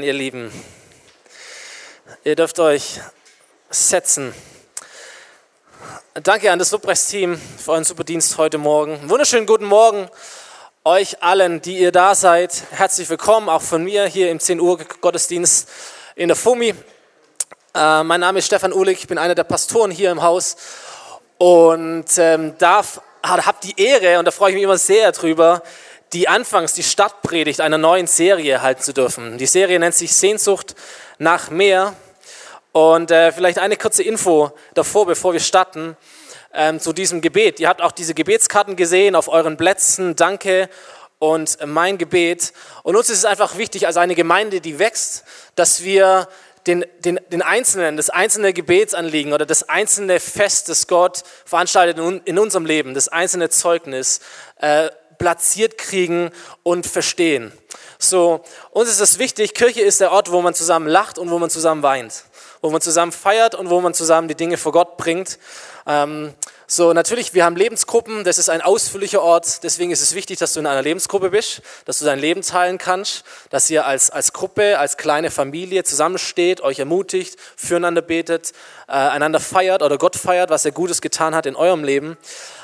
Amen, ihr Lieben. Ihr dürft euch setzen. Danke an das Lobpreisteam für euren super Dienst heute Morgen. Wunderschönen guten Morgen euch allen, die ihr da seid. Herzlich willkommen auch von mir hier im 10 Uhr Gottesdienst in der FUMI. Äh, mein Name ist Stefan Uhlig, ich bin einer der Pastoren hier im Haus und ähm, darf, habe die Ehre und da freue ich mich immer sehr drüber, die anfangs die Startpredigt einer neuen Serie halten zu dürfen. Die Serie nennt sich Sehnsucht nach mehr. Und äh, vielleicht eine kurze Info davor, bevor wir starten, ähm, zu diesem Gebet. Ihr habt auch diese Gebetskarten gesehen auf euren Plätzen. Danke und mein Gebet. Und uns ist es einfach wichtig, als eine Gemeinde, die wächst, dass wir den, den, den einzelnen, das einzelne Gebetsanliegen oder das einzelne Fest, das Gott veranstaltet in, in unserem Leben, das einzelne Zeugnis, äh, platziert kriegen und verstehen. So, uns ist es wichtig, Kirche ist der Ort, wo man zusammen lacht und wo man zusammen weint, wo man zusammen feiert und wo man zusammen die Dinge vor Gott bringt. Ähm, so, natürlich, wir haben Lebensgruppen, das ist ein ausführlicher Ort, deswegen ist es wichtig, dass du in einer Lebensgruppe bist, dass du dein Leben teilen kannst, dass ihr als, als Gruppe, als kleine Familie zusammensteht, euch ermutigt, füreinander betet, äh, einander feiert oder Gott feiert, was er Gutes getan hat in eurem Leben.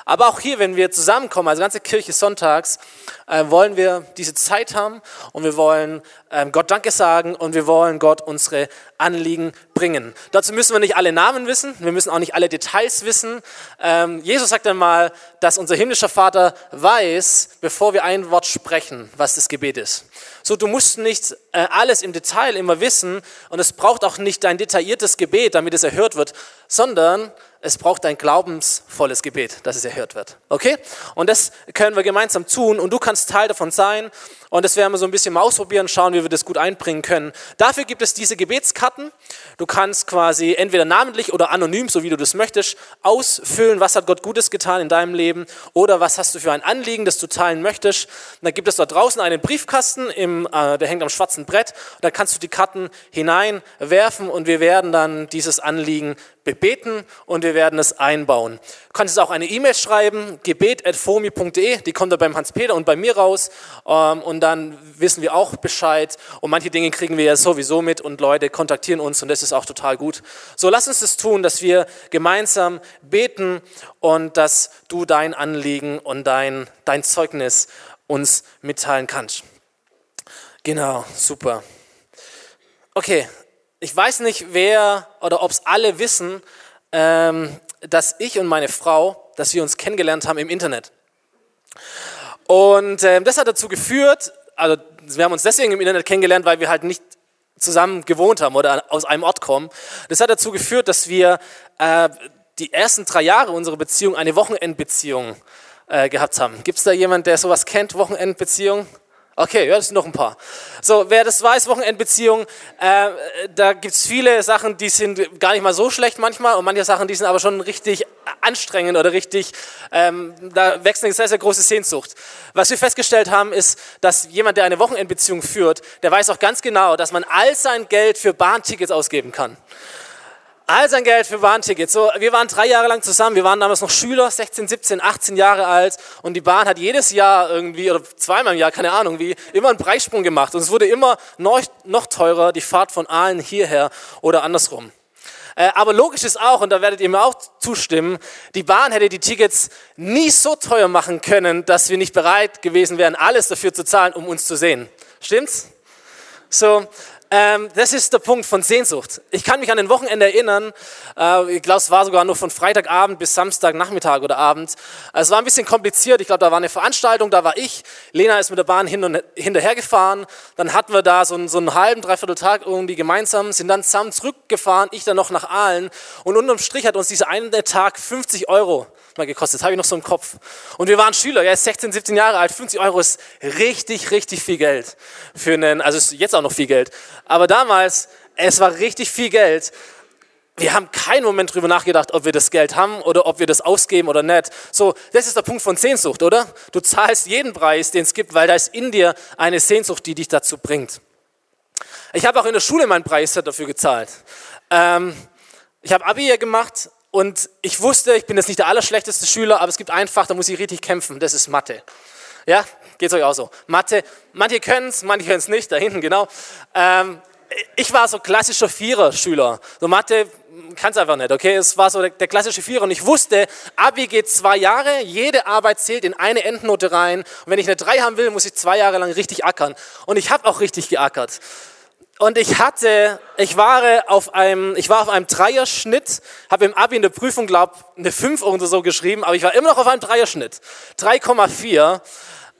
Aber auch hier, wenn wir zusammenkommen, als ganze Kirche sonntags, äh, wollen wir diese Zeit haben und wir wollen äh, Gott Danke sagen und wir wollen Gott unsere Anliegen bringen. Dazu müssen wir nicht alle Namen wissen, wir müssen auch nicht alle Details wissen. Ähm, Jesus sagt einmal, dass unser himmlischer Vater weiß, bevor wir ein Wort sprechen, was das Gebet ist. So, du musst nicht äh, alles im Detail immer wissen und es braucht auch nicht dein detailliertes Gebet, damit es erhört wird, sondern es braucht ein glaubensvolles Gebet, dass es erhört wird. Okay? Und das können wir gemeinsam tun und du kannst Teil davon sein. Und das werden wir so ein bisschen mal ausprobieren, schauen, wie wir das gut einbringen können. Dafür gibt es diese Gebetskarten. Du kannst quasi entweder namentlich oder anonym, so wie du das möchtest, ausfüllen, was hat Gott Gutes getan in deinem Leben oder was hast du für ein Anliegen, das du teilen möchtest. Und dann gibt es dort draußen einen Briefkasten, im, äh, der hängt am schwarzen Brett. Und da kannst du die Karten hineinwerfen und wir werden dann dieses Anliegen bebeten und wir werden es einbauen. Du kannst auch eine E-Mail schreiben, gebet.fomi.de, die kommt da beim Hans-Peter und bei mir raus ähm, und dann wissen wir auch Bescheid und manche Dinge kriegen wir ja sowieso mit und Leute kontaktieren uns und das ist auch total gut. So, lass uns das tun, dass wir gemeinsam beten und dass du dein Anliegen und dein, dein Zeugnis uns mitteilen kannst. Genau, super. Okay, ich weiß nicht, wer oder ob es alle wissen, ähm, dass ich und meine Frau, dass wir uns kennengelernt haben im Internet. Und äh, das hat dazu geführt, also wir haben uns deswegen im Internet kennengelernt, weil wir halt nicht zusammen gewohnt haben oder aus einem Ort kommen. Das hat dazu geführt, dass wir äh, die ersten drei Jahre unserer Beziehung eine Wochenendbeziehung äh, gehabt haben. Gibt es da jemand, der sowas kennt, Wochenendbeziehung? Okay, ja, das sind noch ein paar. So, wer das weiß, Wochenendbeziehung, äh, da gibt's viele Sachen, die sind gar nicht mal so schlecht manchmal und manche Sachen, die sind aber schon richtig anstrengend oder richtig, ähm, da wächst eine sehr, sehr große Sehnsucht. Was wir festgestellt haben, ist, dass jemand, der eine Wochenendbeziehung führt, der weiß auch ganz genau, dass man all sein Geld für Bahntickets ausgeben kann. All sein Geld für Bahntickets. So, wir waren drei Jahre lang zusammen. Wir waren damals noch Schüler, 16, 17, 18 Jahre alt. Und die Bahn hat jedes Jahr irgendwie, oder zweimal im Jahr, keine Ahnung wie, immer einen Preissprung gemacht. Und es wurde immer noch, noch teurer, die Fahrt von Aalen hierher oder andersrum. Äh, aber logisch ist auch, und da werdet ihr mir auch zustimmen, die Bahn hätte die Tickets nie so teuer machen können, dass wir nicht bereit gewesen wären, alles dafür zu zahlen, um uns zu sehen. Stimmt's? So, ähm, das ist der Punkt von Sehnsucht. Ich kann mich an den Wochenende erinnern, äh, ich glaube, es war sogar nur von Freitagabend bis Samstagnachmittag oder Abend. Es war ein bisschen kompliziert. Ich glaube, da war eine Veranstaltung, da war ich. Lena ist mit der Bahn hin und hinterher gefahren. Dann hatten wir da so einen, so einen halben, dreiviertel Tag irgendwie gemeinsam, sind dann zusammen zurückgefahren, ich dann noch nach Aalen. Und unterm Strich hat uns dieser eine Tag 50 Euro mal gekostet. Das habe ich noch so im Kopf. Und wir waren Schüler, er ist 16, 17 Jahre alt. 50 Euro ist richtig, richtig viel Geld. Für einen, also ist jetzt auch noch viel Geld. Aber damals, es war richtig viel Geld. Wir haben keinen Moment drüber nachgedacht, ob wir das Geld haben oder ob wir das ausgeben oder nicht. So, das ist der Punkt von Sehnsucht, oder? Du zahlst jeden Preis, den es gibt, weil da ist in dir eine Sehnsucht, die dich dazu bringt. Ich habe auch in der Schule meinen Preis dafür gezahlt. Ähm, ich habe Abi hier gemacht und ich wusste, ich bin jetzt nicht der allerschlechteste Schüler, aber es gibt ein Fach, da muss ich richtig kämpfen, das ist Mathe. Ja, Geht es euch auch so? Mathe, manche können es, manche können es nicht, da hinten, genau. Ähm, ich war so klassischer Vierer-Schüler. So Mathe kann es einfach nicht, okay? Es war so der, der, klassische Vierer und ich wusste, Abi geht zwei Jahre, jede Arbeit zählt in eine Endnote rein und wenn ich eine drei haben will, muss ich zwei Jahre lang richtig ackern. Und ich habe auch richtig geackert. Und ich hatte, ich war auf einem, ich war auf einem Dreierschnitt, habe im Abi in der Prüfung, glaube eine 5 oder so geschrieben, aber ich war immer noch auf einem Dreierschnitt. 3,4.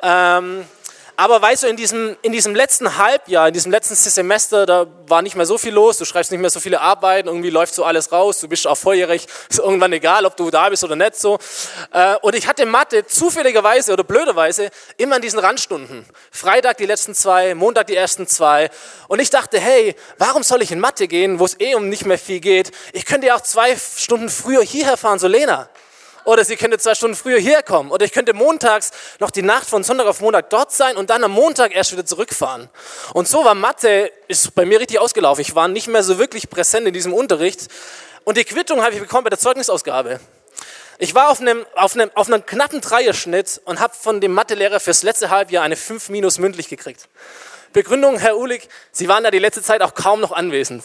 Ähm, aber weißt du, in diesem, in diesem letzten Halbjahr, in diesem letzten Semester, da war nicht mehr so viel los, du schreibst nicht mehr so viele Arbeiten, irgendwie läuft so alles raus, du bist auch volljährig, ist irgendwann egal, ob du da bist oder nicht so. Äh, und ich hatte Mathe zufälligerweise oder blöderweise immer in diesen Randstunden. Freitag die letzten zwei, Montag die ersten zwei. Und ich dachte, hey, warum soll ich in Mathe gehen, wo es eh um nicht mehr viel geht? Ich könnte ja auch zwei Stunden früher hierher fahren, so Lena. Oder sie könnte zwei Stunden früher herkommen. Oder ich könnte montags noch die Nacht von Sonntag auf Montag dort sein und dann am Montag erst wieder zurückfahren. Und so war Mathe, ist bei mir richtig ausgelaufen. Ich war nicht mehr so wirklich präsent in diesem Unterricht. Und die Quittung habe ich bekommen bei der Zeugnisausgabe. Ich war auf einem, auf einem, auf einem knappen Dreierschnitt und habe von dem Mathelehrer fürs letzte Halbjahr eine 5 minus mündlich gekriegt. Begründung, Herr Uhlig, Sie waren ja die letzte Zeit auch kaum noch anwesend.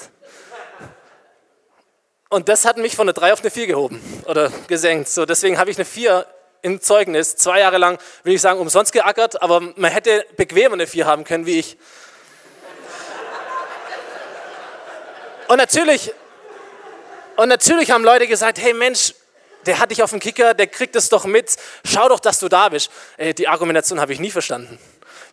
Und das hat mich von einer 3 auf eine 4 gehoben oder gesenkt. So, deswegen habe ich eine 4 im Zeugnis, zwei Jahre lang, will ich sagen, umsonst geackert, aber man hätte bequemer eine 4 haben können wie ich. Und natürlich, und natürlich haben Leute gesagt, hey Mensch, der hat dich auf dem Kicker, der kriegt es doch mit, schau doch, dass du da bist. Ey, die Argumentation habe ich nie verstanden.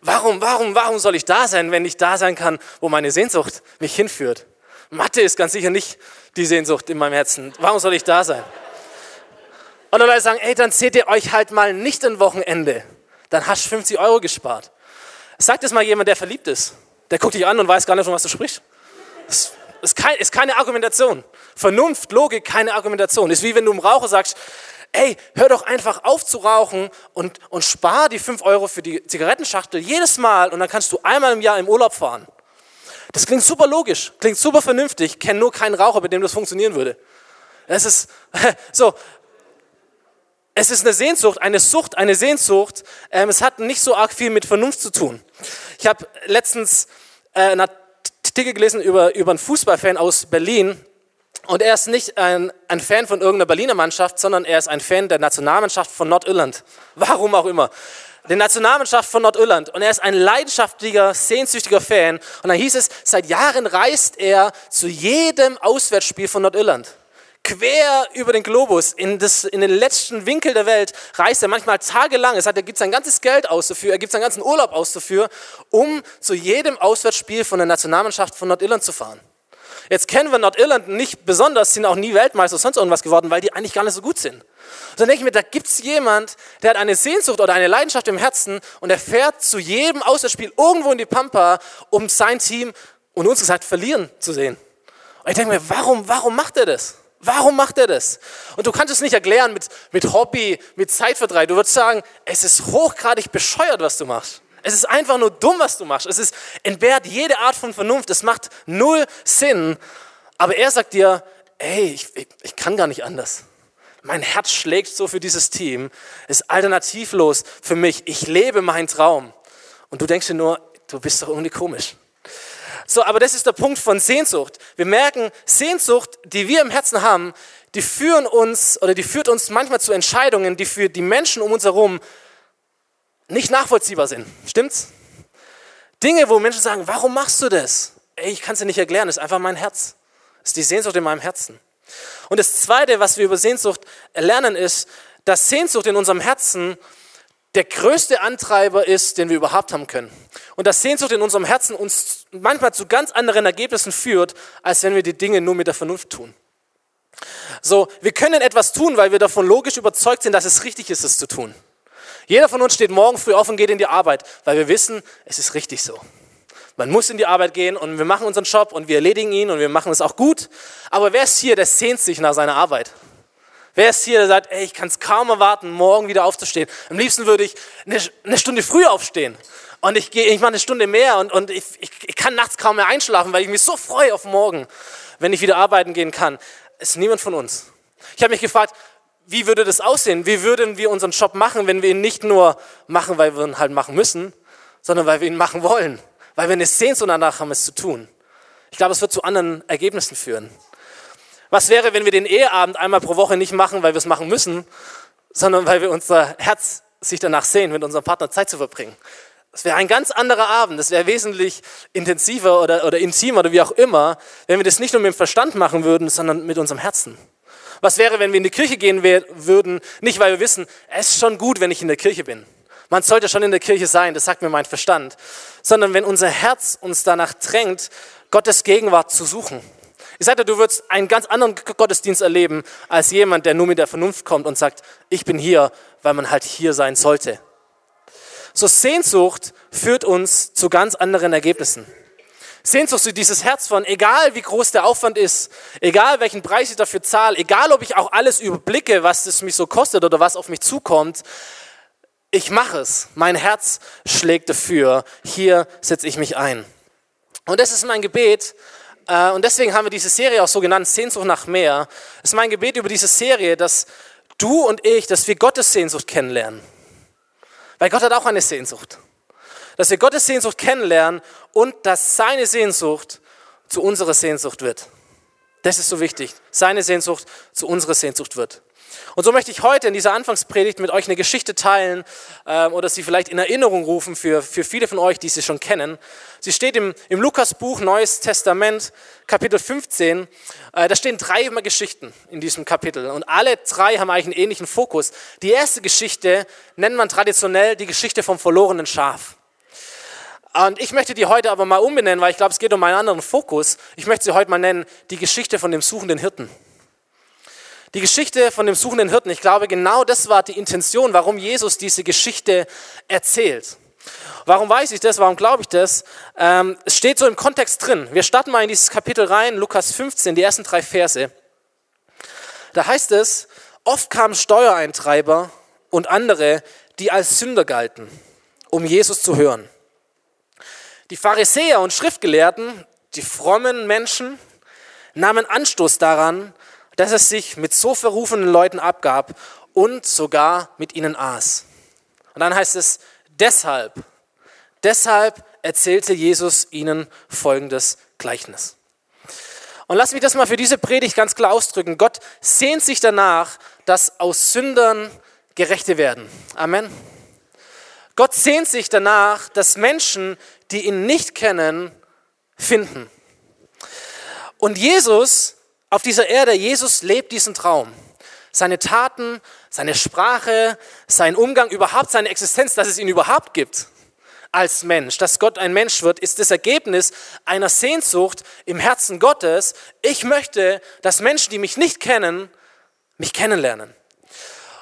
Warum, warum, warum soll ich da sein, wenn ich da sein kann, wo meine Sehnsucht mich hinführt? Mathe ist ganz sicher nicht die Sehnsucht in meinem Herzen. Warum soll ich da sein? Und dann Leute sagen, ey, dann seht ihr euch halt mal nicht ein Wochenende. Dann hast du 50 Euro gespart. Sagt es mal jemand, der verliebt ist. Der guckt dich an und weiß gar nicht, von was du sprichst. Das ist, kein, ist keine Argumentation. Vernunft, Logik, keine Argumentation. Ist wie wenn du einem Raucher sagst, ey, hör doch einfach auf zu rauchen und, und spar die 5 Euro für die Zigarettenschachtel jedes Mal und dann kannst du einmal im Jahr im Urlaub fahren. Das klingt super logisch, klingt super vernünftig, kenne nur keinen Raucher, mit dem das funktionieren würde. Es ist so, es ist eine Sehnsucht, eine Sucht, eine Sehnsucht. Ähm, es hat nicht so arg viel mit Vernunft zu tun. Ich habe letztens äh, einen Artikel gelesen über, über einen Fußballfan aus Berlin. Und er ist nicht ein, ein Fan von irgendeiner Berliner Mannschaft, sondern er ist ein Fan der Nationalmannschaft von Nordirland. Warum auch immer der Nationalmannschaft von Nordirland. Und er ist ein leidenschaftlicher, sehnsüchtiger Fan. Und dann hieß es, seit Jahren reist er zu jedem Auswärtsspiel von Nordirland. Quer über den Globus, in, das, in den letzten Winkel der Welt, reist er manchmal tagelang. Er sagt, er gibt sein ganzes Geld aus dafür, er gibt seinen ganzen Urlaub aus dafür, um zu jedem Auswärtsspiel von der Nationalmannschaft von Nordirland zu fahren. Jetzt kennen wir Nordirland nicht besonders, sind auch nie Weltmeister sonst irgendwas geworden, weil die eigentlich gar nicht so gut sind. Und dann denke ich mir, da gibt es jemand, der hat eine Sehnsucht oder eine Leidenschaft im Herzen und er fährt zu jedem Auswärtsspiel irgendwo in die Pampa, um sein Team und uns gesagt verlieren zu sehen. Und ich denke mir, warum, warum macht er das? Warum macht er das? Und du kannst es nicht erklären mit, mit Hobby, mit Zeitvertreib. Du würdest sagen, es ist hochgradig bescheuert, was du machst. Es ist einfach nur dumm, was du machst. Es ist, entbehrt jede Art von Vernunft. Es macht null Sinn. Aber er sagt dir, ey, ich, ich, ich kann gar nicht anders. Mein Herz schlägt so für dieses Team. Ist alternativlos für mich. Ich lebe meinen Traum. Und du denkst dir nur, du bist doch irgendwie komisch. So, aber das ist der Punkt von Sehnsucht. Wir merken, Sehnsucht, die wir im Herzen haben, die führen uns oder die führt uns manchmal zu Entscheidungen, die für die Menschen um uns herum nicht nachvollziehbar sind. Stimmt's? Dinge, wo Menschen sagen, warum machst du das? Ey, ich kann es dir nicht erklären, das ist einfach mein Herz. Das ist die Sehnsucht in meinem Herzen. Und das Zweite, was wir über Sehnsucht lernen, ist, dass Sehnsucht in unserem Herzen der größte Antreiber ist, den wir überhaupt haben können. Und dass Sehnsucht in unserem Herzen uns manchmal zu ganz anderen Ergebnissen führt, als wenn wir die Dinge nur mit der Vernunft tun. So, wir können etwas tun, weil wir davon logisch überzeugt sind, dass es richtig ist, es zu tun. Jeder von uns steht morgen früh auf und geht in die Arbeit, weil wir wissen, es ist richtig so. Man muss in die Arbeit gehen und wir machen unseren Job und wir erledigen ihn und wir machen es auch gut. Aber wer ist hier, der sehnt sich nach seiner Arbeit? Wer ist hier, der sagt, ey, ich kann es kaum erwarten, morgen wieder aufzustehen? Am liebsten würde ich eine, eine Stunde früher aufstehen. Und ich, gehe, ich mache eine Stunde mehr und, und ich, ich, ich kann nachts kaum mehr einschlafen, weil ich mich so freue auf morgen, wenn ich wieder arbeiten gehen kann. Ist niemand von uns. Ich habe mich gefragt, wie würde das aussehen? Wie würden wir unseren Job machen, wenn wir ihn nicht nur machen, weil wir ihn halt machen müssen, sondern weil wir ihn machen wollen? Weil wir eine Sehnsucht danach haben, es zu tun. Ich glaube, es wird zu anderen Ergebnissen führen. Was wäre, wenn wir den Eheabend einmal pro Woche nicht machen, weil wir es machen müssen, sondern weil wir unser Herz sich danach sehen, mit unserem Partner Zeit zu verbringen? Das wäre ein ganz anderer Abend. Das wäre wesentlich intensiver oder, oder intimer oder wie auch immer, wenn wir das nicht nur mit dem Verstand machen würden, sondern mit unserem Herzen. Was wäre, wenn wir in die Kirche gehen würden, nicht weil wir wissen, es ist schon gut, wenn ich in der Kirche bin. Man sollte schon in der Kirche sein, das sagt mir mein Verstand, sondern wenn unser Herz uns danach drängt, Gottes Gegenwart zu suchen. Ich sagte, du würdest einen ganz anderen Gottesdienst erleben als jemand, der nur mit der Vernunft kommt und sagt, ich bin hier, weil man halt hier sein sollte. So Sehnsucht führt uns zu ganz anderen Ergebnissen. Sehnsucht zu dieses Herz von, egal wie groß der Aufwand ist, egal welchen Preis ich dafür zahle, egal ob ich auch alles überblicke, was es mich so kostet oder was auf mich zukommt, ich mache es. Mein Herz schlägt dafür. Hier setze ich mich ein. Und das ist mein Gebet. Äh, und deswegen haben wir diese Serie auch so genannt, Sehnsucht nach mehr. Es ist mein Gebet über diese Serie, dass du und ich, dass wir Gottes Sehnsucht kennenlernen. Weil Gott hat auch eine Sehnsucht. Dass wir Gottes Sehnsucht kennenlernen und dass seine Sehnsucht zu unserer Sehnsucht wird. Das ist so wichtig. Seine Sehnsucht zu unserer Sehnsucht wird. Und so möchte ich heute in dieser Anfangspredigt mit euch eine Geschichte teilen äh, oder sie vielleicht in Erinnerung rufen für, für viele von euch, die sie schon kennen. Sie steht im, im Lukas-Buch Neues Testament, Kapitel 15. Äh, da stehen drei Geschichten in diesem Kapitel und alle drei haben eigentlich einen ähnlichen Fokus. Die erste Geschichte nennt man traditionell die Geschichte vom verlorenen Schaf. Und ich möchte die heute aber mal umbenennen, weil ich glaube, es geht um einen anderen Fokus. Ich möchte sie heute mal nennen, die Geschichte von dem suchenden Hirten. Die Geschichte von dem suchenden Hirten, ich glaube, genau das war die Intention, warum Jesus diese Geschichte erzählt. Warum weiß ich das? Warum glaube ich das? Ähm, es steht so im Kontext drin. Wir starten mal in dieses Kapitel rein, Lukas 15, die ersten drei Verse. Da heißt es, oft kamen Steuereintreiber und andere, die als Sünder galten, um Jesus zu hören. Die Pharisäer und Schriftgelehrten, die frommen Menschen, nahmen Anstoß daran, dass er sich mit so verrufenen Leuten abgab und sogar mit ihnen aß. Und dann heißt es, deshalb, deshalb erzählte Jesus ihnen folgendes Gleichnis. Und lass mich das mal für diese Predigt ganz klar ausdrücken. Gott sehnt sich danach, dass aus Sündern Gerechte werden. Amen. Gott sehnt sich danach, dass Menschen, die ihn nicht kennen, finden. Und Jesus auf dieser Erde, Jesus lebt diesen Traum. Seine Taten, seine Sprache, sein Umgang, überhaupt seine Existenz, dass es ihn überhaupt gibt als Mensch, dass Gott ein Mensch wird, ist das Ergebnis einer Sehnsucht im Herzen Gottes. Ich möchte, dass Menschen, die mich nicht kennen, mich kennenlernen.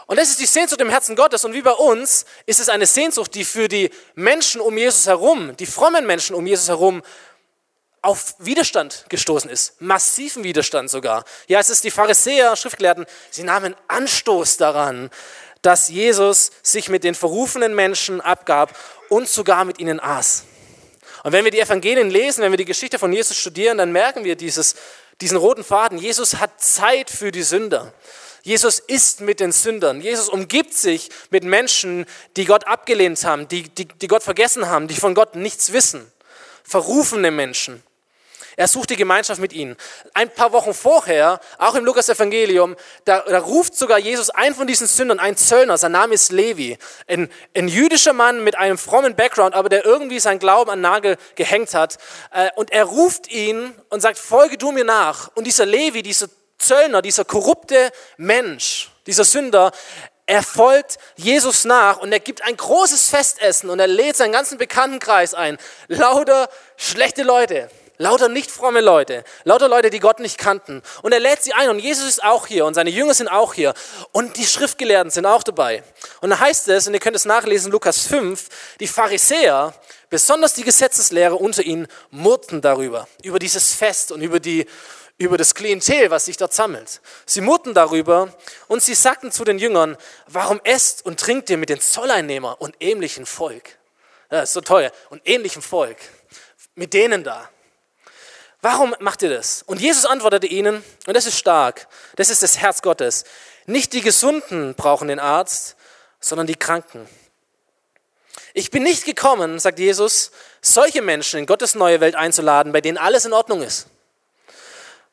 Und das ist die Sehnsucht im Herzen Gottes. Und wie bei uns ist es eine Sehnsucht, die für die Menschen um Jesus herum, die frommen Menschen um Jesus herum, auf Widerstand gestoßen ist, massiven Widerstand sogar. Ja, es ist die Pharisäer, Schriftgelehrten, sie nahmen Anstoß daran, dass Jesus sich mit den verrufenen Menschen abgab und sogar mit ihnen aß. Und wenn wir die Evangelien lesen, wenn wir die Geschichte von Jesus studieren, dann merken wir dieses, diesen roten Faden. Jesus hat Zeit für die Sünder. Jesus ist mit den Sündern. Jesus umgibt sich mit Menschen, die Gott abgelehnt haben, die, die, die Gott vergessen haben, die von Gott nichts wissen. Verrufene Menschen. Er sucht die Gemeinschaft mit ihnen. Ein paar Wochen vorher, auch im Lukas-Evangelium, da, da, ruft sogar Jesus einen von diesen Sündern, ein Zöllner, sein Name ist Levi, ein, ein jüdischer Mann mit einem frommen Background, aber der irgendwie seinen Glauben an Nagel gehängt hat. Äh, und er ruft ihn und sagt, folge du mir nach. Und dieser Levi, dieser Zöllner, dieser korrupte Mensch, dieser Sünder, er folgt Jesus nach und er gibt ein großes Festessen und er lädt seinen ganzen Bekanntenkreis ein. Lauter schlechte Leute, lauter nicht fromme Leute, lauter Leute, die Gott nicht kannten. Und er lädt sie ein und Jesus ist auch hier und seine Jünger sind auch hier und die Schriftgelehrten sind auch dabei. Und da heißt es, und ihr könnt es nachlesen, Lukas 5, die Pharisäer, besonders die Gesetzeslehrer unter ihnen, murrten darüber, über dieses Fest und über die über das Klientel, was sich dort sammelt. Sie murrten darüber und sie sagten zu den Jüngern, warum esst und trinkt ihr mit den Zolleinnehmern und ähnlichen Volk? Das ist so teuer. Und ähnlichem Volk. Mit denen da. Warum macht ihr das? Und Jesus antwortete ihnen, und das ist stark, das ist das Herz Gottes. Nicht die Gesunden brauchen den Arzt, sondern die Kranken. Ich bin nicht gekommen, sagt Jesus, solche Menschen in Gottes neue Welt einzuladen, bei denen alles in Ordnung ist,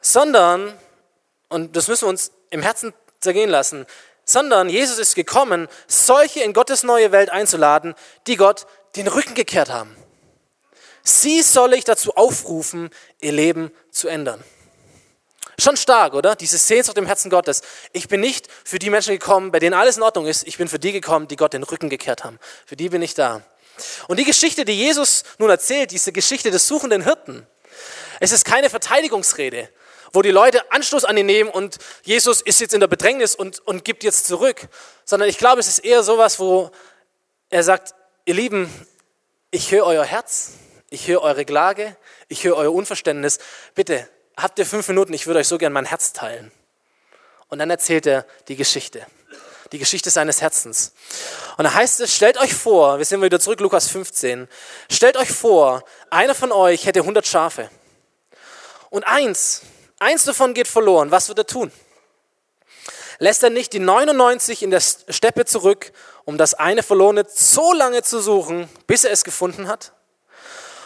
sondern, und das müssen wir uns im Herzen zergehen lassen, sondern Jesus ist gekommen, solche in Gottes neue Welt einzuladen, die Gott den Rücken gekehrt haben. Sie soll ich dazu aufrufen, ihr Leben zu ändern. Schon stark, oder? Diese Sehnsucht im Herzen Gottes. Ich bin nicht für die Menschen gekommen, bei denen alles in Ordnung ist. Ich bin für die gekommen, die Gott den Rücken gekehrt haben. Für die bin ich da. Und die Geschichte, die Jesus nun erzählt, diese Geschichte des suchenden Hirten, es ist keine Verteidigungsrede, wo die Leute Anstoß an ihn nehmen und Jesus ist jetzt in der Bedrängnis und, und gibt jetzt zurück, sondern ich glaube, es ist eher sowas, wo er sagt, ihr Lieben, ich höre euer Herz, ich höre eure Klage, ich höre euer Unverständnis. Bitte, habt ihr fünf Minuten, ich würde euch so gern mein Herz teilen. Und dann erzählt er die Geschichte, die Geschichte seines Herzens. Und da heißt es, stellt euch vor, wir sind wieder zurück, Lukas 15, stellt euch vor, einer von euch hätte 100 Schafe. Und eins, eins davon geht verloren. Was wird er tun? Lässt er nicht die 99 in der Steppe zurück, um das eine verlorene so lange zu suchen, bis er es gefunden hat?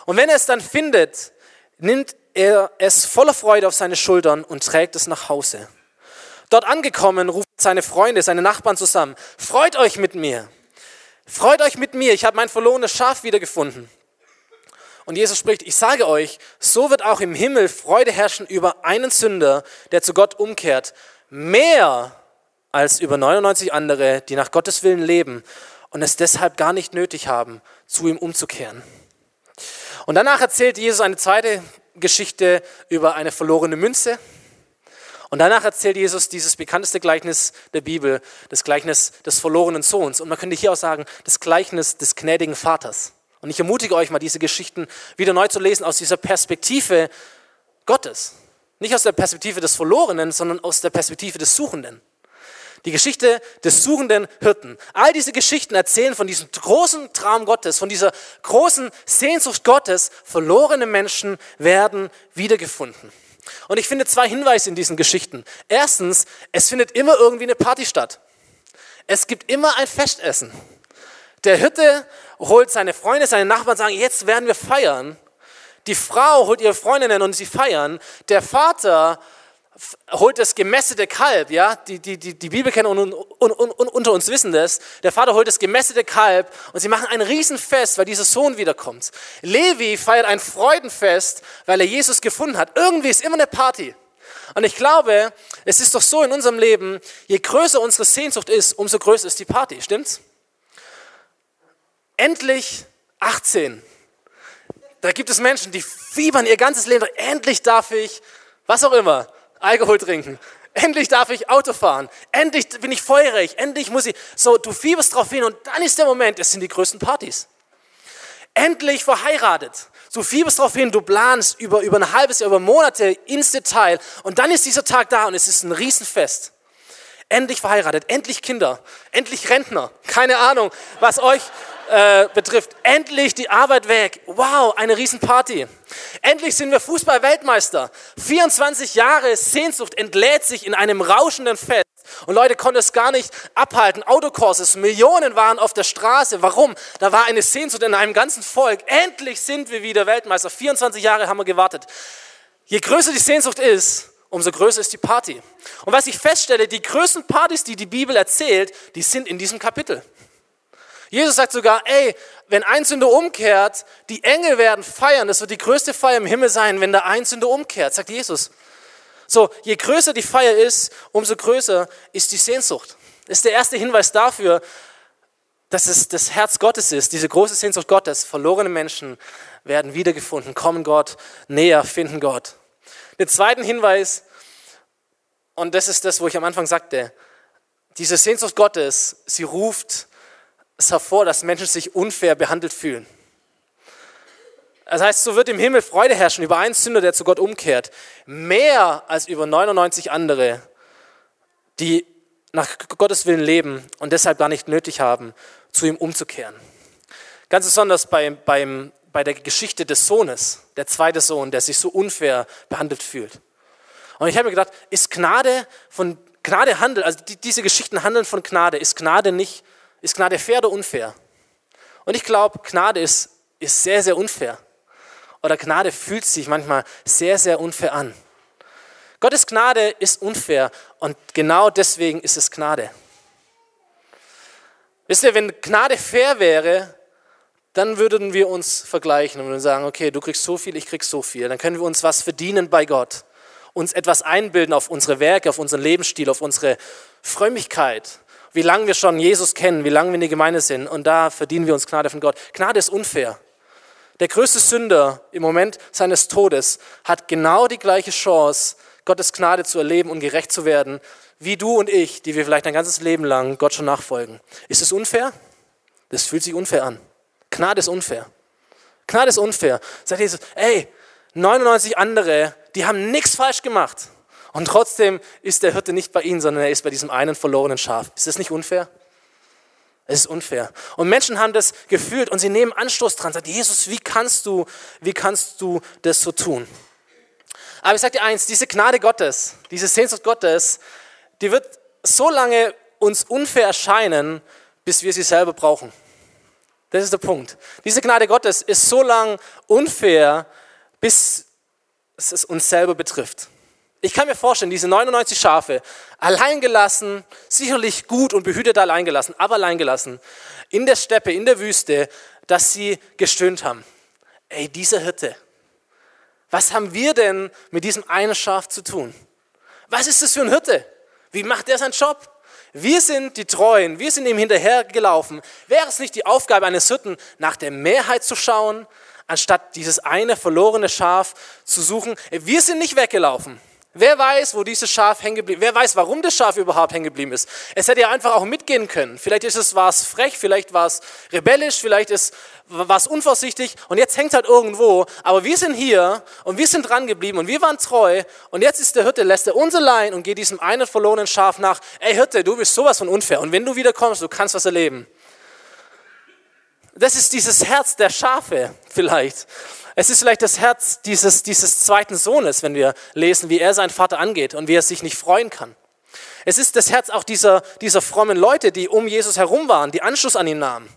Und wenn er es dann findet, nimmt er es voller Freude auf seine Schultern und trägt es nach Hause. Dort angekommen, ruft seine Freunde, seine Nachbarn zusammen. Freut euch mit mir. Freut euch mit mir. Ich habe mein verlorenes Schaf wiedergefunden. Und Jesus spricht, ich sage euch, so wird auch im Himmel Freude herrschen über einen Sünder, der zu Gott umkehrt, mehr als über 99 andere, die nach Gottes Willen leben und es deshalb gar nicht nötig haben, zu ihm umzukehren. Und danach erzählt Jesus eine zweite Geschichte über eine verlorene Münze. Und danach erzählt Jesus dieses bekannteste Gleichnis der Bibel, das Gleichnis des verlorenen Sohns. Und man könnte hier auch sagen, das Gleichnis des gnädigen Vaters. Und ich ermutige euch mal, diese Geschichten wieder neu zu lesen aus dieser Perspektive Gottes. Nicht aus der Perspektive des Verlorenen, sondern aus der Perspektive des Suchenden. Die Geschichte des suchenden Hirten. All diese Geschichten erzählen von diesem großen Traum Gottes, von dieser großen Sehnsucht Gottes. Verlorene Menschen werden wiedergefunden. Und ich finde zwei Hinweise in diesen Geschichten. Erstens, es findet immer irgendwie eine Party statt. Es gibt immer ein Festessen. Der Hirte holt seine Freunde, seine Nachbarn, sagen, jetzt werden wir feiern. Die Frau holt ihre Freundinnen und sie feiern. Der Vater holt das gemästete Kalb, ja, die, die, die, die Bibelkenner und, und, und, unter uns wissen das. Der Vater holt das gemästete Kalb und sie machen ein Riesenfest, weil dieser Sohn wiederkommt. Levi feiert ein Freudenfest, weil er Jesus gefunden hat. Irgendwie ist immer eine Party. Und ich glaube, es ist doch so in unserem Leben, je größer unsere Sehnsucht ist, umso größer ist die Party, stimmt's? Endlich 18. Da gibt es Menschen, die fiebern ihr ganzes Leben. Endlich darf ich, was auch immer, Alkohol trinken. Endlich darf ich Auto fahren. Endlich bin ich feurig. Endlich muss ich. So, du fieberst drauf hin und dann ist der Moment, es sind die größten Partys. Endlich verheiratet. Du fieberst drauf hin, du planst über, über ein halbes Jahr, über Monate ins Detail und dann ist dieser Tag da und es ist ein Riesenfest. Endlich verheiratet, endlich Kinder, endlich Rentner. Keine Ahnung, was euch äh, betrifft. Endlich die Arbeit weg. Wow, eine Riesenparty. Endlich sind wir Fußball-Weltmeister. 24 Jahre Sehnsucht entlädt sich in einem rauschenden Fest. Und Leute konnten es gar nicht abhalten. Autokurses, Millionen waren auf der Straße. Warum? Da war eine Sehnsucht in einem ganzen Volk. Endlich sind wir wieder Weltmeister. 24 Jahre haben wir gewartet. Je größer die Sehnsucht ist, umso größer ist die Party. Und was ich feststelle, die größten Partys, die die Bibel erzählt, die sind in diesem Kapitel. Jesus sagt sogar, ey, wenn ein Sünder umkehrt, die Engel werden feiern. Das wird die größte Feier im Himmel sein, wenn der ein Sünder umkehrt, sagt Jesus. So, je größer die Feier ist, umso größer ist die Sehnsucht. Das ist der erste Hinweis dafür, dass es das Herz Gottes ist, diese große Sehnsucht Gottes. Verlorene Menschen werden wiedergefunden, kommen Gott näher, finden Gott. Den zweiten Hinweis, und das ist das, wo ich am Anfang sagte, diese Sehnsucht Gottes, sie ruft es hervor, dass Menschen sich unfair behandelt fühlen. Das heißt, so wird im Himmel Freude herrschen über einen Sünder, der zu Gott umkehrt, mehr als über 99 andere, die nach Gottes Willen leben und deshalb gar nicht nötig haben, zu ihm umzukehren. Ganz besonders bei, beim, bei der Geschichte des Sohnes, der zweite Sohn, der sich so unfair behandelt fühlt. Und ich habe mir gedacht, ist Gnade von Gnade handelt, also die, diese Geschichten handeln von Gnade. Ist Gnade nicht, ist Gnade fair oder unfair? Und ich glaube, Gnade ist, ist sehr, sehr unfair. Oder Gnade fühlt sich manchmal sehr, sehr unfair an. Gottes Gnade ist unfair und genau deswegen ist es Gnade. Wisst ihr, wenn Gnade fair wäre, dann würden wir uns vergleichen und sagen, okay, du kriegst so viel, ich krieg so viel. Dann können wir uns was verdienen bei Gott, uns etwas einbilden auf unsere Werke, auf unseren Lebensstil, auf unsere Frömmigkeit, wie lange wir schon Jesus kennen, wie lange wir in der Gemeinde sind und da verdienen wir uns Gnade von Gott. Gnade ist unfair. Der größte Sünder im Moment seines Todes hat genau die gleiche Chance, Gottes Gnade zu erleben und gerecht zu werden, wie du und ich, die wir vielleicht ein ganzes Leben lang Gott schon nachfolgen. Ist es unfair? Das fühlt sich unfair an. Gnade ist unfair. Gnade ist unfair. Sagt Jesus, ey, 99 andere, die haben nichts falsch gemacht. Und trotzdem ist der Hirte nicht bei ihnen, sondern er ist bei diesem einen verlorenen Schaf. Ist das nicht unfair? Es ist unfair. Und Menschen haben das gefühlt und sie nehmen Anstoß dran. Sagt Jesus, wie kannst du, wie kannst du das so tun? Aber ich sage dir eins, diese Gnade Gottes, diese Sehnsucht Gottes, die wird so lange uns unfair erscheinen, bis wir sie selber brauchen. Das ist der Punkt. Diese Gnade Gottes ist so lang unfair, bis es uns selber betrifft. Ich kann mir vorstellen, diese 99 Schafe, alleingelassen, sicherlich gut und behütet alleingelassen, aber alleingelassen, in der Steppe, in der Wüste, dass sie gestöhnt haben. Ey, dieser Hirte, was haben wir denn mit diesem einen Schaf zu tun? Was ist das für ein Hirte? Wie macht er seinen Job? Wir sind die Treuen, wir sind ihm hinterhergelaufen. Wäre es nicht die Aufgabe eines Hirten, nach der Mehrheit zu schauen, anstatt dieses eine verlorene Schaf zu suchen? Wir sind nicht weggelaufen. Wer weiß, wo dieses Schaf hängen geblieben ist? Wer weiß, warum das Schaf überhaupt hängen geblieben ist? Es hätte ja einfach auch mitgehen können. Vielleicht ist es, war es frech, vielleicht war es rebellisch, vielleicht ist, war es unvorsichtig und jetzt hängt es halt irgendwo. Aber wir sind hier und wir sind dran geblieben und wir waren treu und jetzt ist der Hirte, lässt er uns allein und geht diesem einen verlorenen Schaf nach. Ey Hirte, du bist sowas von unfair und wenn du wieder kommst, du kannst was erleben. Das ist dieses Herz der Schafe vielleicht. Es ist vielleicht das Herz dieses, dieses zweiten Sohnes, wenn wir lesen, wie er seinen Vater angeht und wie er sich nicht freuen kann. Es ist das Herz auch dieser, dieser frommen Leute, die um Jesus herum waren, die Anschluss an ihn nahmen.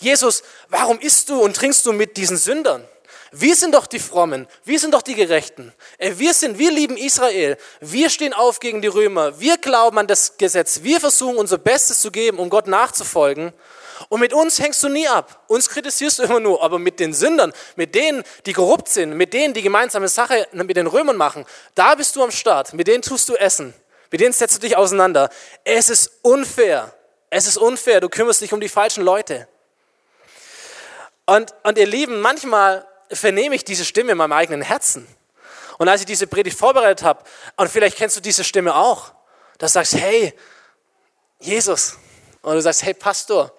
Jesus, warum isst du und trinkst du mit diesen Sündern? Wir sind doch die Frommen, wir sind doch die Gerechten. Äh, wir sind, wir lieben Israel. Wir stehen auf gegen die Römer. Wir glauben an das Gesetz. Wir versuchen unser Bestes zu geben, um Gott nachzufolgen. Und mit uns hängst du nie ab. Uns kritisierst du immer nur. Aber mit den Sündern, mit denen, die korrupt sind, mit denen, die gemeinsame Sache mit den Römern machen, da bist du am Start. Mit denen tust du Essen. Mit denen setzt du dich auseinander. Es ist unfair. Es ist unfair. Du kümmerst dich um die falschen Leute. Und, und ihr Lieben, manchmal vernehme ich diese Stimme in meinem eigenen Herzen. Und als ich diese Predigt vorbereitet habe, und vielleicht kennst du diese Stimme auch, da sagst, hey, Jesus. Und du sagst, hey, Pastor,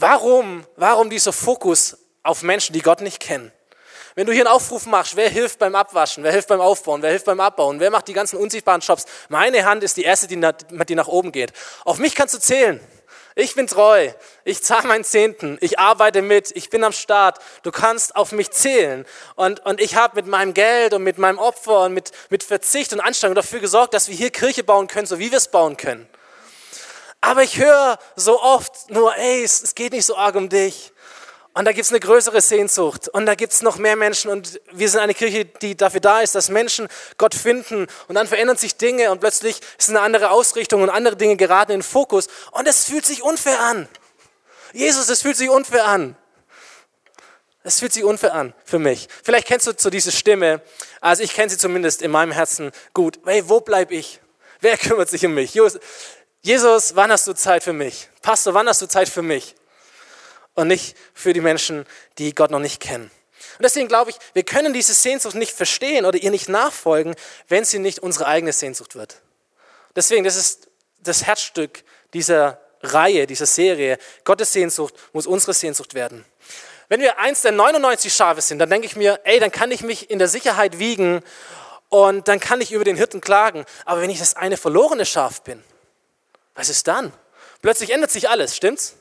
Warum, warum dieser Fokus auf Menschen, die Gott nicht kennen? Wenn du hier einen Aufruf machst, wer hilft beim Abwaschen, wer hilft beim Aufbauen, wer hilft beim Abbauen, wer macht die ganzen unsichtbaren Jobs? Meine Hand ist die erste, die nach, die nach oben geht. Auf mich kannst du zählen. Ich bin treu. Ich zahle meinen Zehnten. Ich arbeite mit. Ich bin am Start. Du kannst auf mich zählen. Und, und ich habe mit meinem Geld und mit meinem Opfer und mit, mit Verzicht und Anstrengung dafür gesorgt, dass wir hier Kirche bauen können, so wie wir es bauen können. Aber ich höre so oft nur, ey, es geht nicht so arg um dich. Und da gibt es eine größere Sehnsucht. Und da gibt es noch mehr Menschen. Und wir sind eine Kirche, die dafür da ist, dass Menschen Gott finden. Und dann verändern sich Dinge und plötzlich ist eine andere Ausrichtung und andere Dinge geraten in den Fokus. Und es fühlt sich unfair an. Jesus, es fühlt sich unfair an. Es fühlt sich unfair an für mich. Vielleicht kennst du so diese Stimme. Also ich kenne sie zumindest in meinem Herzen gut. Hey, wo bleib ich? Wer kümmert sich um mich? Jesus, wann hast du Zeit für mich? Pastor, wann hast du Zeit für mich? Und nicht für die Menschen, die Gott noch nicht kennen. Und deswegen glaube ich, wir können diese Sehnsucht nicht verstehen oder ihr nicht nachfolgen, wenn sie nicht unsere eigene Sehnsucht wird. Deswegen, das ist das Herzstück dieser Reihe, dieser Serie. Gottes Sehnsucht muss unsere Sehnsucht werden. Wenn wir eins der 99 Schafe sind, dann denke ich mir, ey, dann kann ich mich in der Sicherheit wiegen und dann kann ich über den Hirten klagen. Aber wenn ich das eine verlorene Schaf bin, was ist dann? Plötzlich ändert sich alles, stimmt's?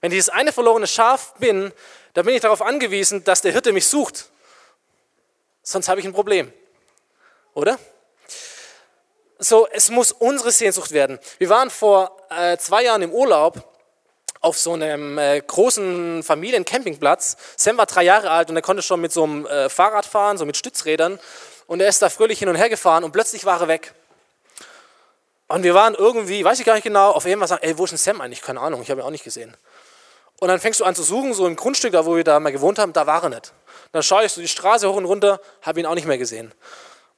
Wenn ich dieses eine verlorene Schaf bin, dann bin ich darauf angewiesen, dass der Hirte mich sucht. Sonst habe ich ein Problem. Oder? so, es muss unsere Sehnsucht werden. Wir waren vor äh, zwei Jahren im Urlaub auf so einem äh, großen Familiencampingplatz. Sam war drei Jahre alt und er konnte schon mit so einem äh, Fahrrad fahren, so mit Stützrädern. Und er ist da fröhlich hin und her gefahren und plötzlich war er weg. Und wir waren irgendwie, weiß ich gar nicht genau, auf Fall sagen, ey, wo ist denn Sam eigentlich? Keine Ahnung, ich habe ihn auch nicht gesehen. Und dann fängst du an zu suchen, so im Grundstück, da wo wir da mal gewohnt haben, da war er nicht. Dann schaue ich so die Straße hoch und runter, habe ihn auch nicht mehr gesehen.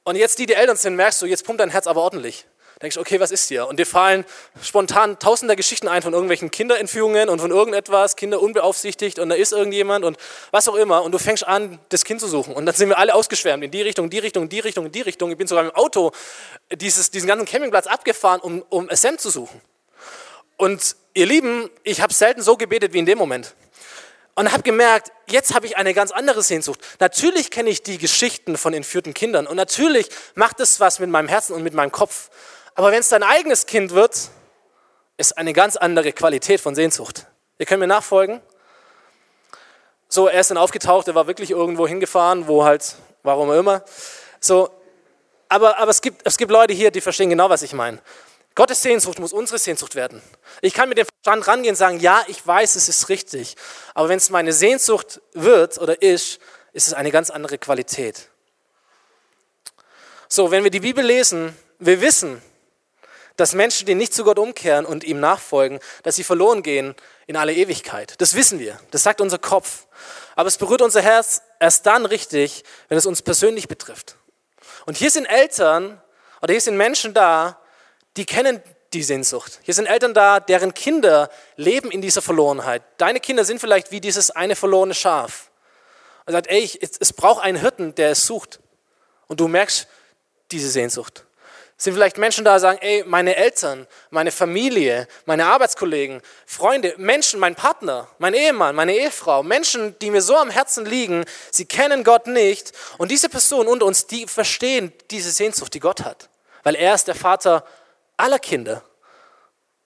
Und jetzt, die die Eltern sind, merkst du, jetzt pumpt dein Herz aber ordentlich. Denkst okay, was ist hier? Und dir fallen spontan tausende Geschichten ein von irgendwelchen Kinderentführungen und von irgendetwas, Kinder unbeaufsichtigt und da ist irgendjemand und was auch immer. Und du fängst an, das Kind zu suchen. Und dann sind wir alle ausgeschwärmt in die Richtung, die Richtung, die Richtung, die Richtung. Ich bin sogar dem Auto dieses, diesen ganzen Campingplatz abgefahren, um, um Sam zu suchen. Und ihr Lieben, ich habe selten so gebetet wie in dem Moment. Und habe gemerkt, jetzt habe ich eine ganz andere Sehnsucht. Natürlich kenne ich die Geschichten von entführten Kindern und natürlich macht es was mit meinem Herzen und mit meinem Kopf. Aber wenn es dein eigenes Kind wird, ist eine ganz andere Qualität von Sehnsucht. Ihr könnt mir nachfolgen? So, er ist dann aufgetaucht, er war wirklich irgendwo hingefahren, wo halt, warum immer. So, aber, aber es, gibt, es gibt Leute hier, die verstehen genau, was ich meine. Gottes Sehnsucht muss unsere Sehnsucht werden. Ich kann mit dem Verstand rangehen und sagen, ja, ich weiß, es ist richtig. Aber wenn es meine Sehnsucht wird oder ist, ist es eine ganz andere Qualität. So, wenn wir die Bibel lesen, wir wissen, dass Menschen, die nicht zu Gott umkehren und ihm nachfolgen, dass sie verloren gehen in alle Ewigkeit. Das wissen wir. Das sagt unser Kopf. Aber es berührt unser Herz erst dann richtig, wenn es uns persönlich betrifft. Und hier sind Eltern oder hier sind Menschen da, die kennen die Sehnsucht. Hier sind Eltern da, deren Kinder leben in dieser Verlorenheit. Deine Kinder sind vielleicht wie dieses eine verlorene Schaf. Und sagt, ey, es braucht einen Hirten, der es sucht. Und du merkst diese Sehnsucht sind vielleicht Menschen da, sagen, ey, meine Eltern, meine Familie, meine Arbeitskollegen, Freunde, Menschen, mein Partner, mein Ehemann, meine Ehefrau, Menschen, die mir so am Herzen liegen, sie kennen Gott nicht. Und diese Personen unter uns, die verstehen diese Sehnsucht, die Gott hat. Weil er ist der Vater aller Kinder.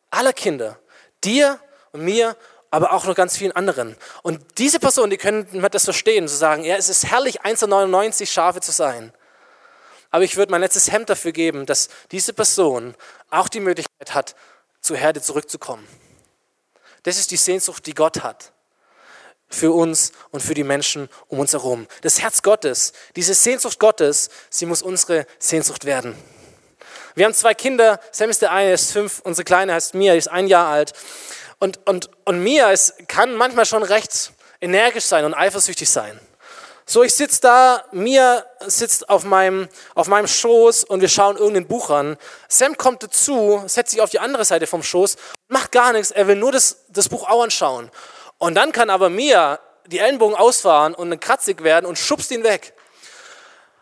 Aller Kinder. Dir und mir, aber auch noch ganz vielen anderen. Und diese Personen, die können das verstehen, zu sagen, ja, es ist herrlich, 1,99 Schafe zu sein. Aber ich würde mein letztes Hemd dafür geben, dass diese Person auch die Möglichkeit hat, zur Herde zurückzukommen. Das ist die Sehnsucht, die Gott hat für uns und für die Menschen um uns herum. Das Herz Gottes, diese Sehnsucht Gottes, sie muss unsere Sehnsucht werden. Wir haben zwei Kinder, Sam ist der eine, ist fünf, unsere Kleine heißt Mia, die ist ein Jahr alt. Und, und, und Mia ist, kann manchmal schon recht energisch sein und eifersüchtig sein. So, ich sitze da, Mia sitzt auf meinem, auf meinem Schoß und wir schauen irgendein Buch an. Sam kommt dazu, setzt sich auf die andere Seite vom Schoß, macht gar nichts, er will nur das, das Buch auch anschauen. Und dann kann aber Mia die Ellenbogen ausfahren und kratzig werden und schubst ihn weg.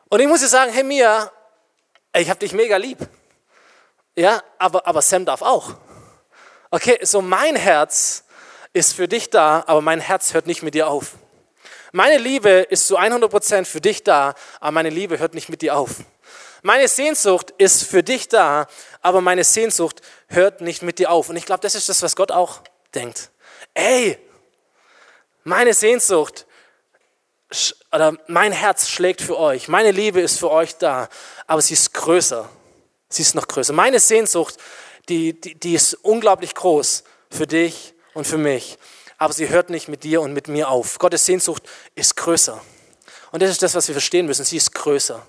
Und ich muss dir sagen, hey Mia, ich habe dich mega lieb. Ja, aber, aber Sam darf auch. Okay, so mein Herz ist für dich da, aber mein Herz hört nicht mit dir auf. Meine Liebe ist zu 100% für dich da, aber meine Liebe hört nicht mit dir auf. Meine Sehnsucht ist für dich da, aber meine Sehnsucht hört nicht mit dir auf. Und ich glaube, das ist das, was Gott auch denkt. Ey, meine Sehnsucht oder mein Herz schlägt für euch. Meine Liebe ist für euch da, aber sie ist größer. Sie ist noch größer. Meine Sehnsucht, die, die, die ist unglaublich groß für dich und für mich aber sie hört nicht mit dir und mit mir auf. Gottes Sehnsucht ist größer. Und das ist das, was wir verstehen müssen. Sie ist größer.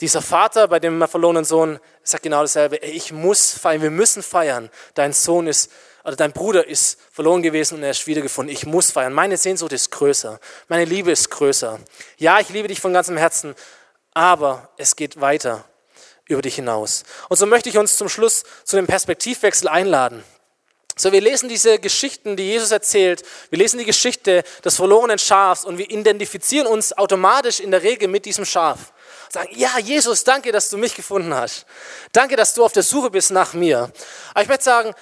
Dieser Vater bei dem verlorenen Sohn sagt genau dasselbe. Ich muss feiern, wir müssen feiern. Dein Sohn ist, oder dein Bruder ist verloren gewesen und er ist wiedergefunden. Ich muss feiern. Meine Sehnsucht ist größer. Meine Liebe ist größer. Ja, ich liebe dich von ganzem Herzen, aber es geht weiter über dich hinaus. Und so möchte ich uns zum Schluss zu dem Perspektivwechsel einladen. So, wir lesen diese Geschichten, die Jesus erzählt. Wir lesen die Geschichte des verlorenen Schafs und wir identifizieren uns automatisch in der Regel mit diesem Schaf. Sagen, ja, Jesus, danke, dass du mich gefunden hast. Danke, dass du auf der Suche bist nach mir. Aber ich möchte sagen,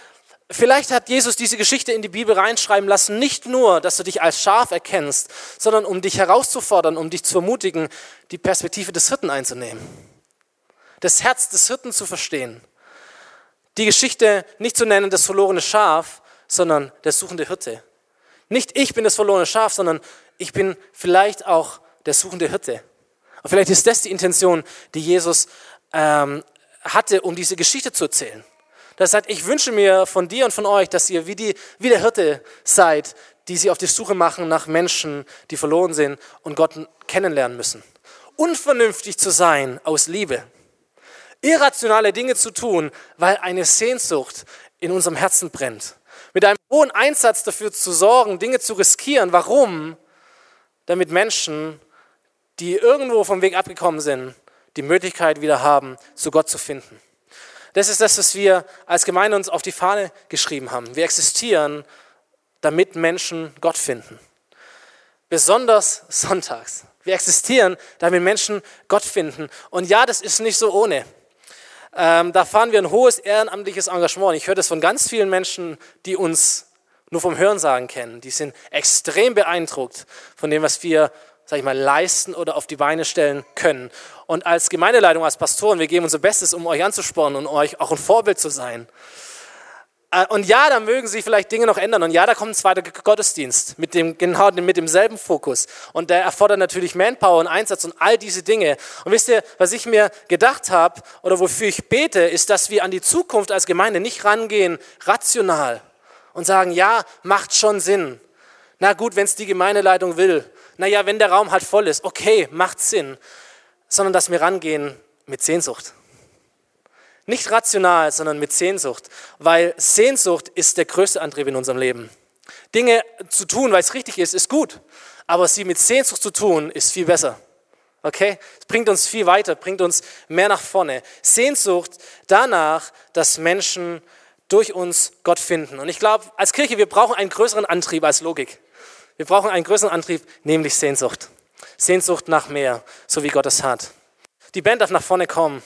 vielleicht hat Jesus diese Geschichte in die Bibel reinschreiben lassen, nicht nur, dass du dich als Schaf erkennst, sondern um dich herauszufordern, um dich zu ermutigen, die Perspektive des Hirten einzunehmen. Das Herz des Hirten zu verstehen die Geschichte nicht zu nennen, das verlorene Schaf, sondern der suchende Hirte. Nicht ich bin das verlorene Schaf, sondern ich bin vielleicht auch der suchende Hirte. Und vielleicht ist das die Intention, die Jesus ähm, hatte, um diese Geschichte zu erzählen. Das sagt, ich wünsche mir von dir und von euch, dass ihr wie, die, wie der Hirte seid, die sie auf die Suche machen nach Menschen, die verloren sind und Gott kennenlernen müssen. Unvernünftig zu sein aus Liebe. Irrationale Dinge zu tun, weil eine Sehnsucht in unserem Herzen brennt. Mit einem hohen Einsatz dafür zu sorgen, Dinge zu riskieren. Warum? Damit Menschen, die irgendwo vom Weg abgekommen sind, die Möglichkeit wieder haben, zu Gott zu finden. Das ist das, was wir als Gemeinde uns auf die Fahne geschrieben haben. Wir existieren, damit Menschen Gott finden. Besonders sonntags. Wir existieren, damit Menschen Gott finden. Und ja, das ist nicht so ohne. Ähm, da fahren wir ein hohes ehrenamtliches Engagement. Ich höre das von ganz vielen Menschen, die uns nur vom Hörensagen kennen. Die sind extrem beeindruckt von dem, was wir sag ich mal, leisten oder auf die Beine stellen können. Und als Gemeindeleitung, als Pastoren, wir geben unser Bestes, um euch anzuspornen und euch auch ein Vorbild zu sein. Äh, und ja, da mögen sich vielleicht Dinge noch ändern. Und ja, da kommt ein zweiter Gottesdienst mit dem, genau mit demselben Fokus. Und der erfordert natürlich Manpower und Einsatz und all diese Dinge. Und wisst ihr, was ich mir gedacht habe oder wofür ich bete, ist, dass wir an die Zukunft als Gemeinde nicht rangehen rational und sagen, ja, macht schon Sinn. Na gut, wenn es die Gemeindeleitung will naja, wenn der Raum halt voll ist, okay, macht Sinn, sondern dass wir rangehen mit Sehnsucht. Nicht rational, sondern mit Sehnsucht, weil Sehnsucht ist der größte Antrieb in unserem Leben. Dinge zu tun, weil es richtig ist, ist gut, aber sie mit Sehnsucht zu tun, ist viel besser. Okay? Es bringt uns viel weiter, bringt uns mehr nach vorne. Sehnsucht danach, dass Menschen durch uns Gott finden. Und ich glaube, als Kirche, wir brauchen einen größeren Antrieb als Logik. Wir brauchen einen größeren Antrieb, nämlich Sehnsucht. Sehnsucht nach mehr, so wie Gott es hat. Die Band darf nach vorne kommen.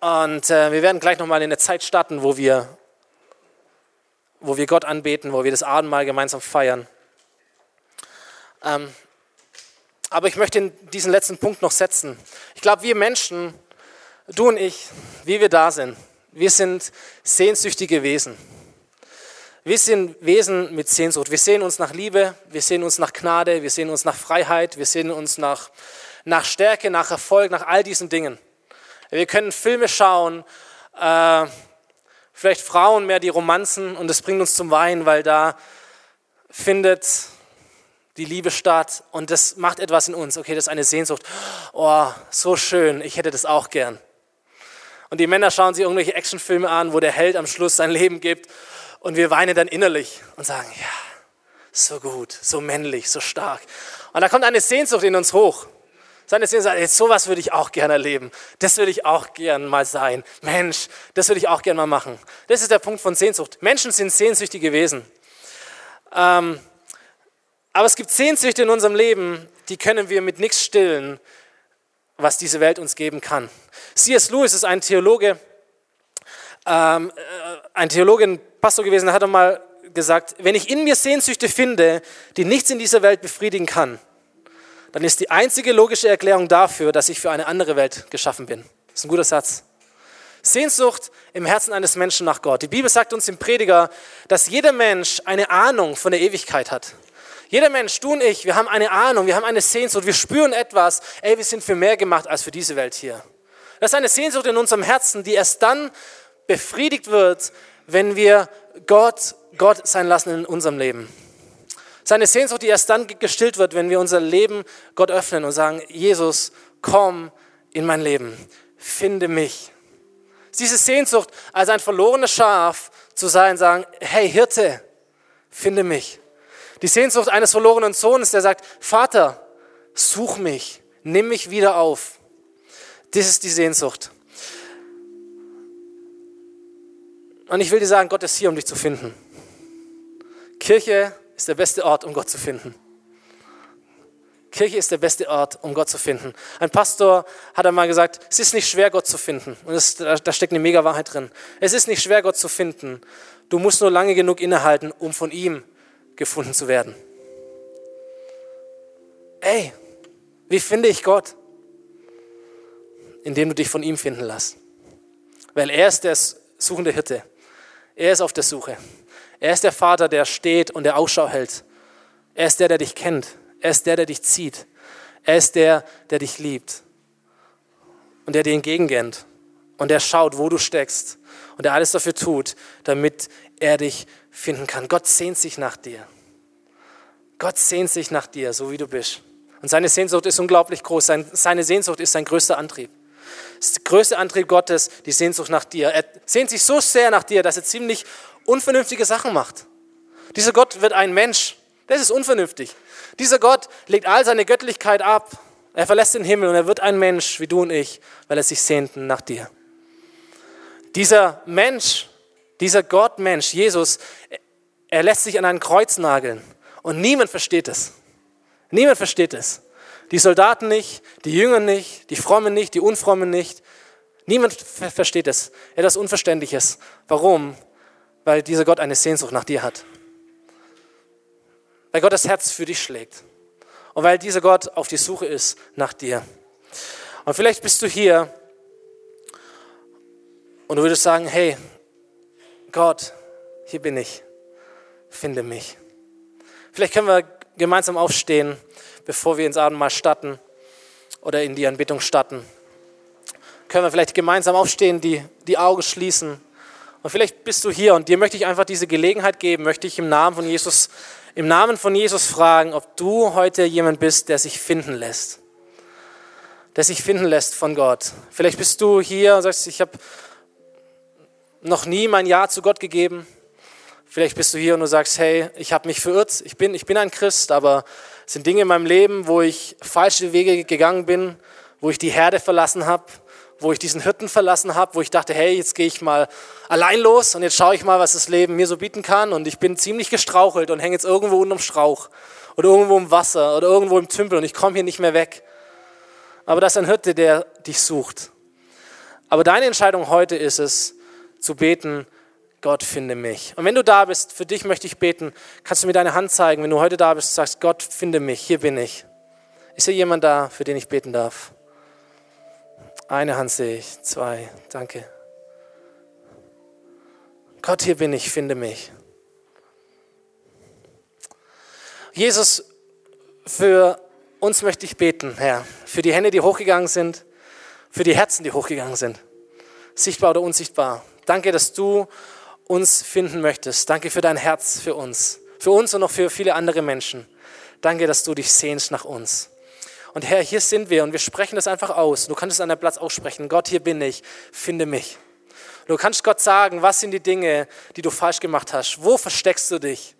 Und äh, wir werden gleich nochmal in eine Zeit starten, wo wir, wo wir Gott anbeten, wo wir das Abendmahl gemeinsam feiern. Ähm, aber ich möchte diesen letzten Punkt noch setzen. Ich glaube, wir Menschen, du und ich, wie wir da sind, wir sind sehnsüchtige Wesen. Wir sind Wesen mit Sehnsucht. Wir sehen uns nach Liebe, wir sehen uns nach Gnade, wir sehen uns nach Freiheit, wir sehen uns nach, nach Stärke, nach Erfolg, nach all diesen Dingen. Wir können Filme schauen, äh, vielleicht Frauen mehr die Romanzen und das bringt uns zum Weinen, weil da findet die Liebe statt und das macht etwas in uns. Okay, das ist eine Sehnsucht. Oh, so schön, ich hätte das auch gern. Und die Männer schauen sich irgendwelche Actionfilme an, wo der Held am Schluss sein Leben gibt und wir weinen dann innerlich und sagen, ja, so gut, so männlich, so stark. Und da kommt eine Sehnsucht in uns hoch. Seine Sehnsucht, jetzt sowas würde ich auch gerne erleben. Das würde ich auch gerne mal sein. Mensch, das würde ich auch gerne mal machen. Das ist der Punkt von Sehnsucht. Menschen sind sehnsüchtige Wesen. Ähm, aber es gibt Sehnsüchte in unserem Leben, die können wir mit nichts stillen, was diese Welt uns geben kann. C.S. Lewis ist ein Theologe, ähm, äh, ein Theologe, ein Pastor gewesen, der hat einmal gesagt, wenn ich in mir Sehnsüchte finde, die nichts in dieser Welt befriedigen kann, dann ist die einzige logische Erklärung dafür, dass ich für eine andere Welt geschaffen bin. Das ist ein guter Satz. Sehnsucht im Herzen eines Menschen nach Gott. Die Bibel sagt uns im Prediger, dass jeder Mensch eine Ahnung von der Ewigkeit hat. Jeder Mensch, du und ich, wir haben eine Ahnung, wir haben eine Sehnsucht, wir spüren etwas, ey, wir sind für mehr gemacht als für diese Welt hier. Das ist eine Sehnsucht in unserem Herzen, die erst dann befriedigt wird, wenn wir Gott Gott sein lassen in unserem Leben. Seine Sehnsucht, die erst dann gestillt wird, wenn wir unser Leben Gott öffnen und sagen, Jesus, komm in mein Leben, finde mich. Diese Sehnsucht, als ein verlorenes Schaf zu sein, sagen, hey Hirte, finde mich. Die Sehnsucht eines verlorenen Sohnes, der sagt, Vater, such mich, nimm mich wieder auf. Das ist die Sehnsucht. Und ich will dir sagen, Gott ist hier, um dich zu finden. Kirche ist der beste Ort, um Gott zu finden. Kirche ist der beste Ort, um Gott zu finden. Ein Pastor hat einmal gesagt, es ist nicht schwer, Gott zu finden. Und das, da steckt eine mega Wahrheit drin. Es ist nicht schwer, Gott zu finden. Du musst nur lange genug innehalten, um von ihm gefunden zu werden. Ey, wie finde ich Gott? Indem du dich von ihm finden lässt. Weil er ist der suchende Hirte. Er ist auf der Suche. Er ist der Vater, der steht und der Ausschau hält. Er ist der, der dich kennt. Er ist der, der dich zieht. Er ist der, der dich liebt. und der dir entgegenrennt und der schaut, wo du steckst und der alles dafür tut, damit er dich finden kann. Gott sehnt sich nach dir. Gott sehnt sich nach dir, so wie du bist. Und seine Sehnsucht ist unglaublich groß. Seine Sehnsucht ist sein größter Antrieb. Das größte Antrieb Gottes, die Sehnsucht nach dir. Er sehnt sich so sehr nach dir, dass er ziemlich unvernünftige Sachen macht. Dieser Gott wird ein Mensch. Das ist unvernünftig. Dieser Gott legt all seine Göttlichkeit ab. Er verlässt den Himmel und er wird ein Mensch wie du und ich, weil er sich sehnten nach dir. Dieser Mensch, dieser Gott-Mensch, Jesus, er lässt sich an ein Kreuz nageln und niemand versteht es. Niemand versteht es. Die Soldaten nicht, die Jünger nicht, die Frommen nicht, die Unfrommen nicht. Niemand versteht es. Etwas Unverständliches. Warum? Weil dieser Gott eine Sehnsucht nach dir hat. Weil Gott das Herz für dich schlägt. Und weil dieser Gott auf die Suche ist nach dir. Und vielleicht bist du hier und du würdest sagen, hey, Gott, hier bin ich, finde mich. Vielleicht können wir gemeinsam aufstehen, bevor wir ins Abendmahl starten oder in die Anbetung starten. Können wir vielleicht gemeinsam aufstehen, die, die Augen schließen. Und vielleicht bist du hier und dir möchte ich einfach diese Gelegenheit geben, möchte ich im Namen von Jesus, im Namen von Jesus fragen, ob du heute jemand bist, der sich finden lässt. Der sich finden lässt von Gott. Vielleicht bist du hier und sagst, ich habe noch nie mein Ja zu Gott gegeben. Vielleicht bist du hier und du sagst, hey, ich habe mich verirrt, ich bin, ich bin ein Christ, aber es sind Dinge in meinem Leben, wo ich falsche Wege gegangen bin, wo ich die Herde verlassen habe, wo ich diesen Hirten verlassen habe, wo ich dachte, hey, jetzt gehe ich mal allein los und jetzt schaue ich mal, was das Leben mir so bieten kann und ich bin ziemlich gestrauchelt und hänge jetzt irgendwo unterm Strauch oder irgendwo im Wasser oder irgendwo im Tümpel und ich komme hier nicht mehr weg. Aber das ist ein Hirte, der dich sucht. Aber deine Entscheidung heute ist es, zu beten, Gott finde mich. Und wenn du da bist, für dich möchte ich beten, kannst du mir deine Hand zeigen, wenn du heute da bist, sagst, Gott finde mich, hier bin ich. Ist hier jemand da, für den ich beten darf? Eine Hand sehe ich, zwei, danke. Gott, hier bin ich, finde mich. Jesus, für uns möchte ich beten, Herr, für die Hände, die hochgegangen sind, für die Herzen, die hochgegangen sind, sichtbar oder unsichtbar. Danke, dass du uns finden möchtest. Danke für dein Herz für uns, für uns und auch für viele andere Menschen. Danke, dass du dich sehnst nach uns. Und Herr, hier sind wir und wir sprechen das einfach aus. Du kannst es an deinem Platz aussprechen. Gott, hier bin ich, finde mich. Du kannst Gott sagen, was sind die Dinge, die du falsch gemacht hast? Wo versteckst du dich?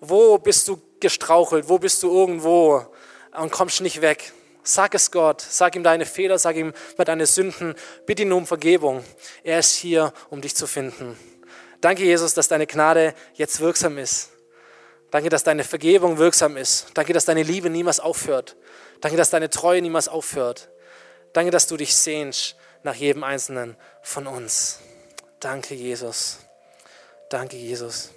Wo bist du gestrauchelt? Wo bist du irgendwo und kommst nicht weg? Sag es Gott, sag ihm deine Fehler, sag ihm deine Sünden, bitte ihn um Vergebung. Er ist hier, um dich zu finden. Danke, Jesus, dass deine Gnade jetzt wirksam ist. Danke, dass deine Vergebung wirksam ist. Danke, dass deine Liebe niemals aufhört. Danke, dass deine Treue niemals aufhört. Danke, dass du dich sehnst nach jedem Einzelnen von uns. Danke, Jesus. Danke, Jesus.